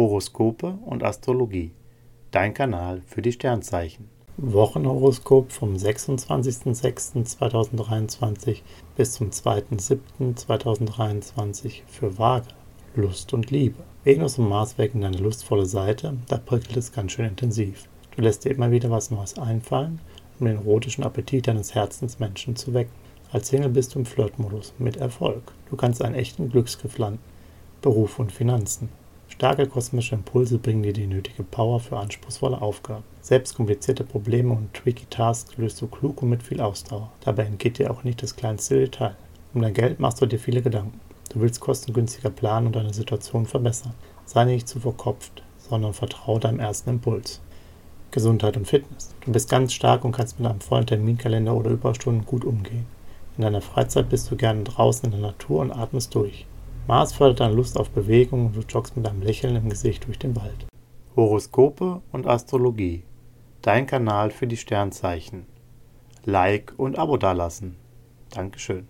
Horoskope und Astrologie. Dein Kanal für die Sternzeichen. Wochenhoroskop vom 26.06.2023 bis zum 2.07.2023 für Waage. Lust und Liebe. Venus und Mars wecken deine lustvolle Seite, da prickelt es ganz schön intensiv. Du lässt dir immer wieder was Neues einfallen, um den erotischen Appetit deines Herzensmenschen zu wecken. Als Single bist du im Flirtmodus mit Erfolg. Du kannst einen echten Glücksgriff landen. Beruf und Finanzen. Starke kosmische Impulse bringen dir die nötige Power für anspruchsvolle Aufgaben. Selbst komplizierte Probleme und tricky Tasks löst du klug und mit viel Ausdauer. Dabei entgeht dir auch nicht das kleinste Detail. Um dein Geld machst du dir viele Gedanken. Du willst kostengünstiger planen und deine Situation verbessern. Sei nicht zu verkopft, sondern vertraue deinem ersten Impuls. Gesundheit und Fitness. Du bist ganz stark und kannst mit einem vollen Terminkalender oder Überstunden gut umgehen. In deiner Freizeit bist du gerne draußen in der Natur und atmest durch. Mars fördert deine Lust auf Bewegung und du joggst mit einem Lächeln im Gesicht durch den Wald. Horoskope und Astrologie. Dein Kanal für die Sternzeichen. Like und Abo dalassen. Dankeschön.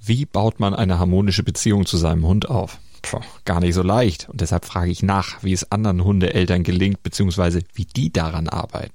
Wie baut man eine harmonische Beziehung zu seinem Hund auf? Puh, gar nicht so leicht. Und deshalb frage ich nach, wie es anderen Hundeeltern gelingt, beziehungsweise wie die daran arbeiten.